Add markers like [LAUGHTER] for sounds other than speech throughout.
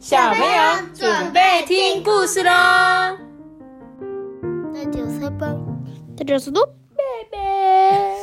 小朋友准备听故事喽！大家好，大家好，贝贝。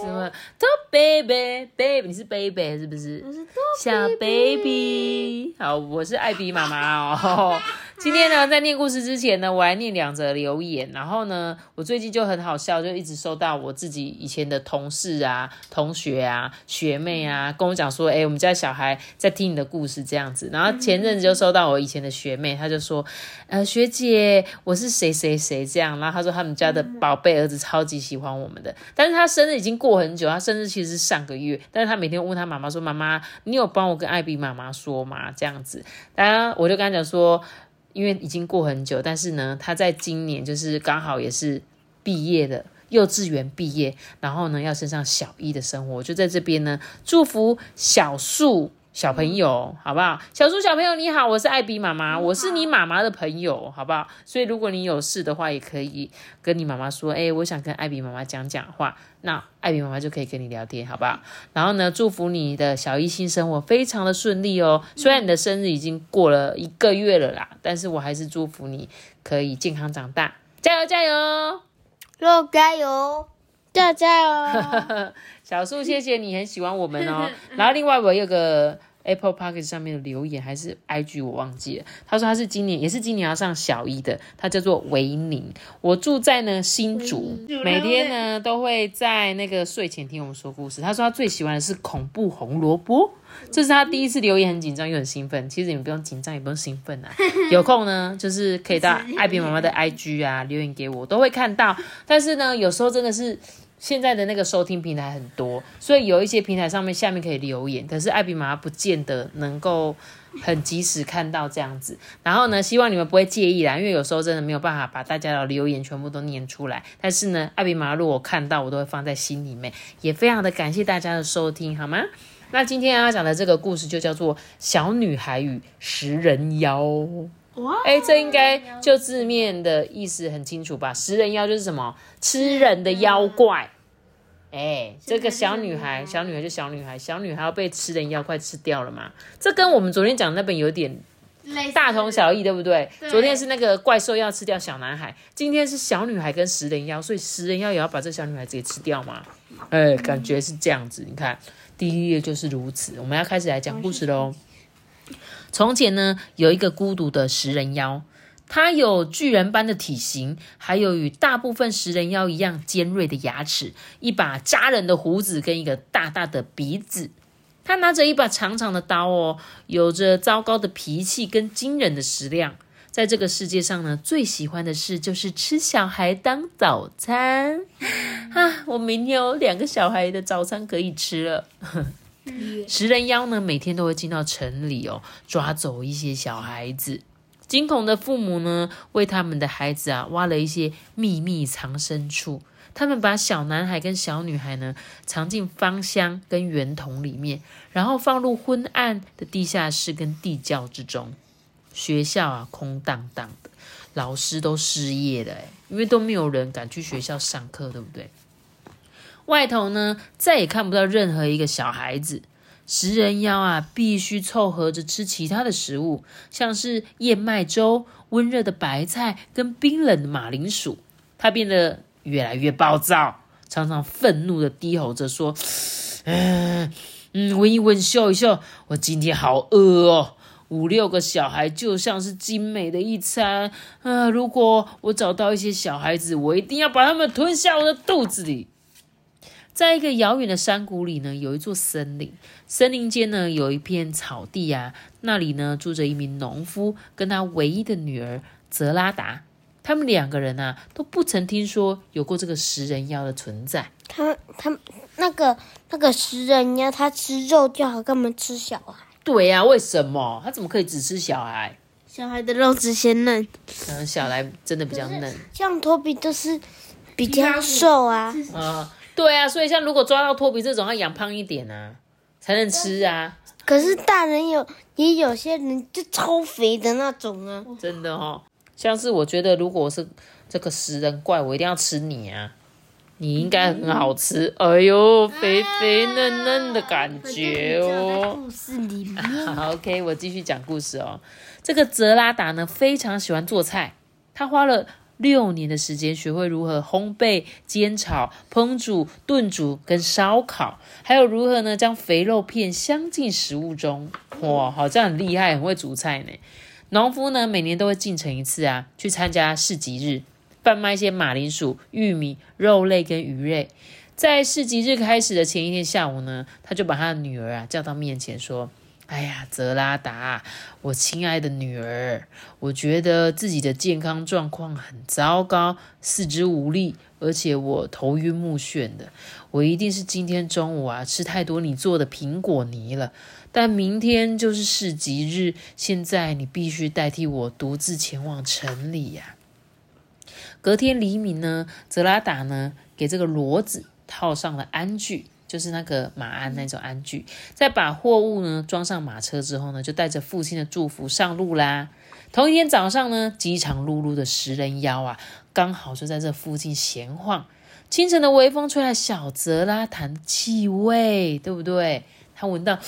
什么？兔 baby baby，你是 baby 是不是？我是小 baby。好，我是艾比妈妈哦。今天呢，在念故事之前呢，我还念两则留言。然后呢，我最近就很好笑，就一直收到我自己以前的同事啊、同学啊、学妹啊，跟我讲说，哎，我们家小孩在听你的故事这样子。然后前阵子就收到我以前的学妹，她就说，呃，学姐，我是谁谁谁这样。然后她说他们家的宝贝儿子超级喜欢我们的，但是他生日已经过很久，他生日其实是上个月，但是他每天问他妈妈说，妈妈，你有帮我跟艾比妈妈说吗？这样子，当然我就跟他讲说。因为已经过很久，但是呢，他在今年就是刚好也是毕业的幼稚园毕业，然后呢要升上小一的生活，就在这边呢祝福小树小朋友，好不好？小树小朋友你好，我是艾比妈妈，我是你妈妈的朋友，好不好？所以如果你有事的话，也可以跟你妈妈说，哎，我想跟艾比妈妈讲讲话。那艾比妈妈就可以跟你聊天，好不好？然后呢，祝福你的小一新生活非常的顺利哦。虽然你的生日已经过了一个月了啦，但是我还是祝福你可以健康长大，加油加油！肉加油，加加油！小树，谢谢你很喜欢我们哦。然后另外我有个。Apple Park 上面的留言还是 IG 我忘记了。他说他是今年也是今年要上小一的，他叫做维宁。我住在呢新竹，每天呢都会在那个睡前听我们说故事。他说他最喜欢的是恐怖红萝卜，这是他第一次留言，很紧张又很兴奋。其实你不用紧张也不用兴奋啊，[LAUGHS] 有空呢就是可以到艾比妈妈的 [LAUGHS] IG 啊留言给我，都会看到。但是呢有时候真的是。现在的那个收听平台很多，所以有一些平台上面下面可以留言，可是艾比妈不见得能够很及时看到这样子。然后呢，希望你们不会介意啦，因为有时候真的没有办法把大家的留言全部都念出来。但是呢，艾比妈妈如果看到，我都会放在心里面，也非常的感谢大家的收听，好吗？那今天要讲的这个故事就叫做《小女孩与食人妖》。哎，这应该就字面的意思很清楚吧？食人妖就是什么吃人的妖怪。哎，这个小女孩，小女孩就小女孩，小女孩要被吃人妖怪吃掉了嘛？这跟我们昨天讲那本有点大同小异，对不对？昨天是那个怪兽要吃掉小男孩，今天是小女孩跟食人妖，所以食人妖也要把这小女孩直接吃掉嘛？哎，感觉是这样子。你看，第一页就是如此。我们要开始来讲故事喽。从前呢，有一个孤独的食人妖，他有巨人般的体型，还有与大部分食人妖一样尖锐的牙齿，一把扎人的胡子跟一个大大的鼻子。他拿着一把长长的刀哦，有着糟糕的脾气跟惊人的食量。在这个世界上呢，最喜欢的事就是吃小孩当早餐 [LAUGHS] 啊！我明天有两个小孩的早餐可以吃了。食人妖呢，每天都会进到城里哦，抓走一些小孩子。惊恐的父母呢，为他们的孩子啊挖了一些秘密藏身处。他们把小男孩跟小女孩呢藏进芳香跟圆筒里面，然后放入昏暗的地下室跟地窖之中。学校啊空荡荡的，老师都失业了，因为都没有人敢去学校上课，对不对？外头呢，再也看不到任何一个小孩子。食人妖啊，必须凑合着吃其他的食物，像是燕麦粥、温热的白菜跟冰冷的马铃薯。他变得越来越暴躁，常常愤怒的低吼着说：“嗯 [SIGHS] 嗯，闻一闻，嗅一嗅，我今天好饿哦！五六个小孩就像是精美的一餐啊！如果我找到一些小孩子，我一定要把他们吞下我的肚子里。”在一个遥远的山谷里呢，有一座森林。森林间呢，有一片草地啊，那里呢住着一名农夫跟他唯一的女儿泽拉达。他们两个人啊，都不曾听说有过这个食人妖的存在。他他那个那个食人妖，他吃肉就好，干嘛吃小孩？对呀，为什么他怎么可以只吃小孩？小孩的肉质鲜嫩，嗯，小孩真的比较嫩。像托比都是比较瘦啊。啊。对啊，所以像如果抓到托比这种，要养胖一点啊，才能吃啊。可是大人有也有些人就超肥的那种啊。真的哦，像是我觉得，如果是这个食人怪，我一定要吃你啊。你应该很好吃。哎呦，肥肥嫩嫩的感觉哦。故事里面，好，[LAUGHS] OK，我继续讲故事哦。这个泽拉达呢，非常喜欢做菜，他花了六年的时间，学会如何烘焙、煎炒、烹煮、炖煮跟烧烤，还有如何呢将肥肉片镶进食物中。哇，好像很厉害，很会煮菜呢。农夫呢，每年都会进城一次啊，去参加市集日，贩卖一些马铃薯、玉米、肉类跟鱼类。在市集日开始的前一天下午呢，他就把他的女儿啊叫到面前说。哎呀，泽拉达，我亲爱的女儿，我觉得自己的健康状况很糟糕，四肢无力，而且我头晕目眩的。我一定是今天中午啊吃太多你做的苹果泥了。但明天就是市集日，现在你必须代替我独自前往城里呀。隔天黎明呢，泽拉达呢给这个骡子套上了鞍具。就是那个马鞍那种鞍具，在把货物呢装上马车之后呢，就带着父亲的祝福上路啦。同一天早上呢，饥肠辘辘的食人妖啊，刚好就在这附近闲晃。清晨的微风吹来小泽拉坦的气味，对不对？他闻到，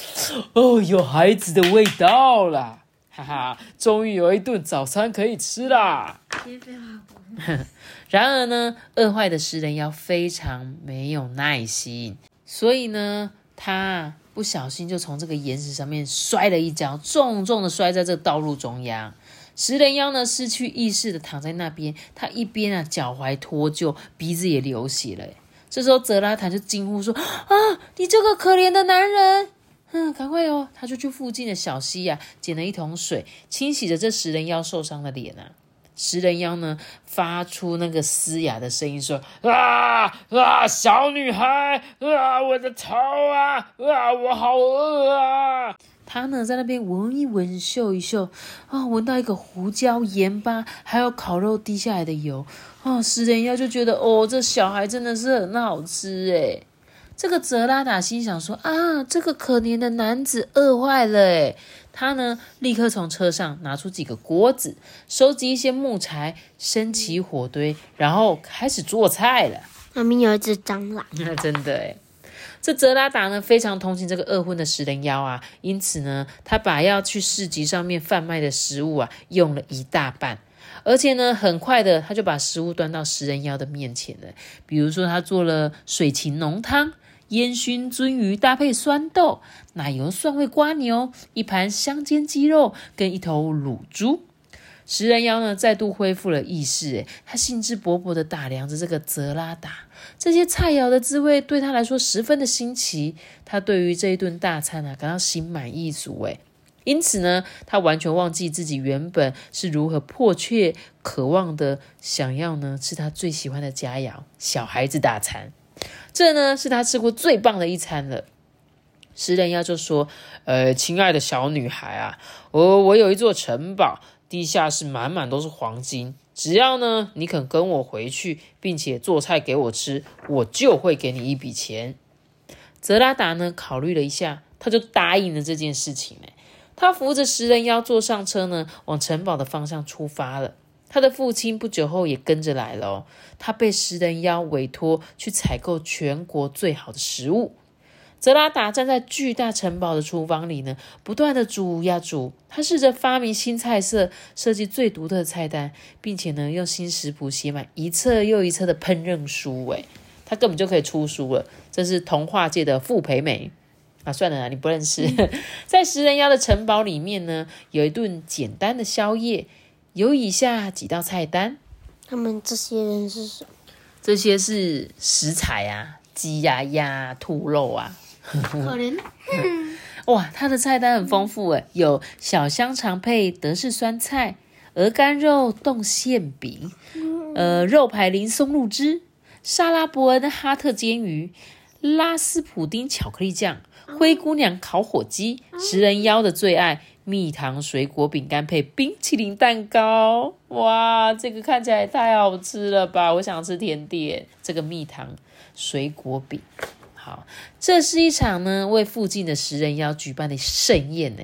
哦，有孩子的味道了，哈哈，终于有一顿早餐可以吃啦。[LAUGHS] 然而呢，饿坏的食人妖非常没有耐心。所以呢，他不小心就从这个岩石上面摔了一跤，重重的摔在这个道路中央。食人妖呢，失去意识的躺在那边，他一边啊脚踝脱臼，鼻子也流血了。这时候泽拉坦就惊呼说：“啊，你这个可怜的男人！嗯，赶快哦！”他就去附近的小溪呀，捡了一桶水，清洗着这食人妖受伤的脸啊。食人妖呢，发出那个嘶哑的声音说：“啊啊，小女孩啊，我的头啊啊，我好饿啊！”他呢，在那边闻一闻，嗅一嗅，啊，闻到一个胡椒、盐巴，还有烤肉滴下来的油，啊，食人妖就觉得，哦，这小孩真的是很好吃诶这个泽拉达心想说：“啊，这个可怜的男子饿坏了诶他呢，立刻从车上拿出几个锅子，收集一些木材，升起火堆，然后开始做菜了。旁边有一只蟑螂，那 [LAUGHS] 真的诶这泽拉达呢非常同情这个饿昏的食人妖啊，因此呢，他把要去市集上面贩卖的食物啊用了一大半，而且呢，很快的他就把食物端到食人妖的面前了。比如说，他做了水芹浓汤。烟熏鳟鱼搭配酸豆、奶油蒜味瓜牛，一盘香煎鸡肉跟一头卤猪。食人妖呢再度恢复了意识，诶，他兴致勃勃的打量着这个泽拉达。这些菜肴的滋味对他来说十分的新奇，他对于这一顿大餐啊感到心满意足，诶，因此呢，他完全忘记自己原本是如何迫切渴望的想要呢吃他最喜欢的佳肴——小孩子大餐。这呢是他吃过最棒的一餐了。食人妖就说：“呃，亲爱的小女孩啊，我我有一座城堡，地下室满满都是黄金。只要呢你肯跟我回去，并且做菜给我吃，我就会给你一笔钱。”泽拉达呢考虑了一下，他就答应了这件事情。哎，他扶着食人妖坐上车呢，往城堡的方向出发了。他的父亲不久后也跟着来了。他被食人妖委托去采购全国最好的食物。泽拉达站在巨大城堡的厨房里呢，不断的煮呀煮。他试着发明新菜色，设计最独特的菜单，并且呢，用新食谱写满一册又一册的烹饪书。诶，他根本就可以出书了。这是童话界的傅培美啊！算了，你不认识。[LAUGHS] 在食人妖的城堡里面呢，有一顿简单的宵夜。有以下几道菜单，他们这些人是什么？这些是食材啊，鸡呀、鸭、兔肉啊。可怜。[LAUGHS] 哇，他的菜单很丰富诶，有小香肠配德式酸菜，鹅肝肉冻馅饼，呃，肉排淋松露汁，沙拉伯恩哈特煎鱼，拉斯普丁巧克力酱，灰姑娘烤火鸡，食人妖的最爱。蜜糖水果饼干配冰淇淋蛋糕，哇，这个看起来太好吃了吧！我想吃甜点。这个蜜糖水果饼，好，这是一场呢为附近的食人妖举办的盛宴呢。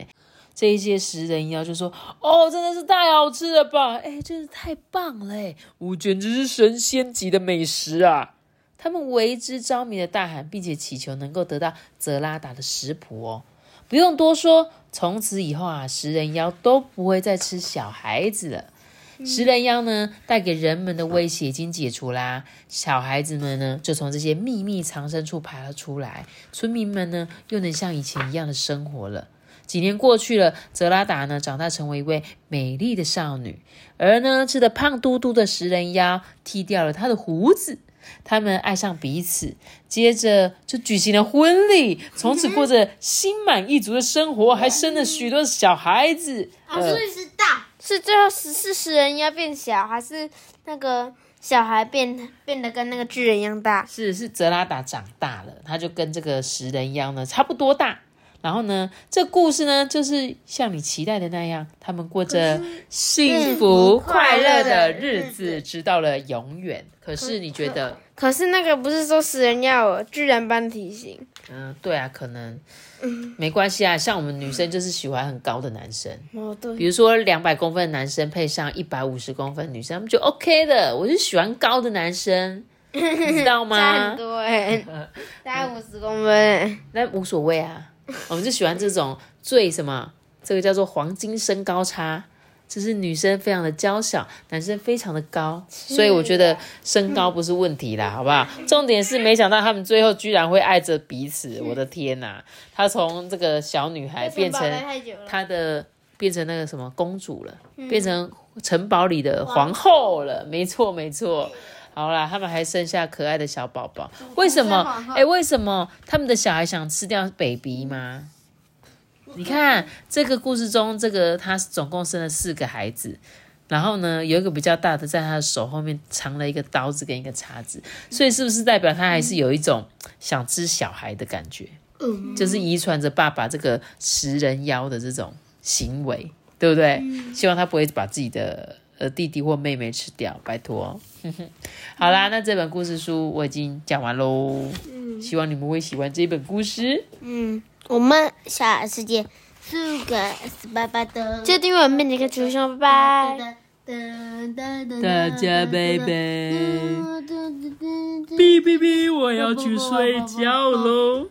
这一些食人妖就说：“哦，真的是太好吃了吧！哎，真是太棒了！哎，我简直是神仙级的美食啊！”他们为之着迷的大喊，并且祈求能够得到泽拉达的食谱哦。不用多说，从此以后啊，食人妖都不会再吃小孩子了。食人妖呢，带给人们的威胁已经解除啦，小孩子们呢，就从这些秘密藏身处爬了出来，村民们呢，又能像以前一样的生活了。几年过去了，泽拉达呢，长大成为一位美丽的少女，而呢，吃的胖嘟嘟的食人妖剃掉了她的胡子。他们爱上彼此，接着就举行了婚礼，从此过着心满意足的生活，还生了许多小孩子。啊，所以是大，是最后是是食人妖变小，还是那个小孩变变得跟那个巨人一样大？是是，泽拉达长大了，他就跟这个食人妖呢差不多大。然后呢，这故事呢，就是像你期待的那样，他们过着幸福快乐的日子，直到了永远。可是你觉得？可是那个不是说死人要有巨人般体型？嗯，对啊，可能，没关系啊。像我们女生就是喜欢很高的男生，哦对，比如说两百公分的男生配上一百五十公分女生，他们就 OK 的。我是喜欢高的男生，[LAUGHS] 你知道吗？差很多哎，大概五十公分，[LAUGHS] 那无所谓啊。[LAUGHS] 我们就喜欢这种最什么，这个叫做黄金身高差。就是女生非常的娇小，男生非常的高，所以我觉得身高不是问题啦，好不好？重点是没想到他们最后居然会爱着彼此，我的天呐！他从这个小女孩变成他的，变成那个什么公主了，变成城堡里的皇后了，没错没错。好啦，他们还剩下可爱的小宝宝，为什么？哎，为什么他们的小孩想吃掉 baby 吗？你看这个故事中，这个他总共生了四个孩子，然后呢，有一个比较大的，在他的手后面藏了一个刀子跟一个叉子，所以是不是代表他还是有一种想吃小孩的感觉？嗯，就是遗传着爸爸这个食人妖的这种行为，对不对？希望他不会把自己的呃弟弟或妹妹吃掉，拜托。[LAUGHS] 好啦，那这本故事书我已经讲完喽，嗯希望你们会喜欢这本故事。嗯。我们下次见，四个 S 八八的，记得订阅我们每个主播，拜拜。大家拜拜。哔哔哔，我要去睡觉喽。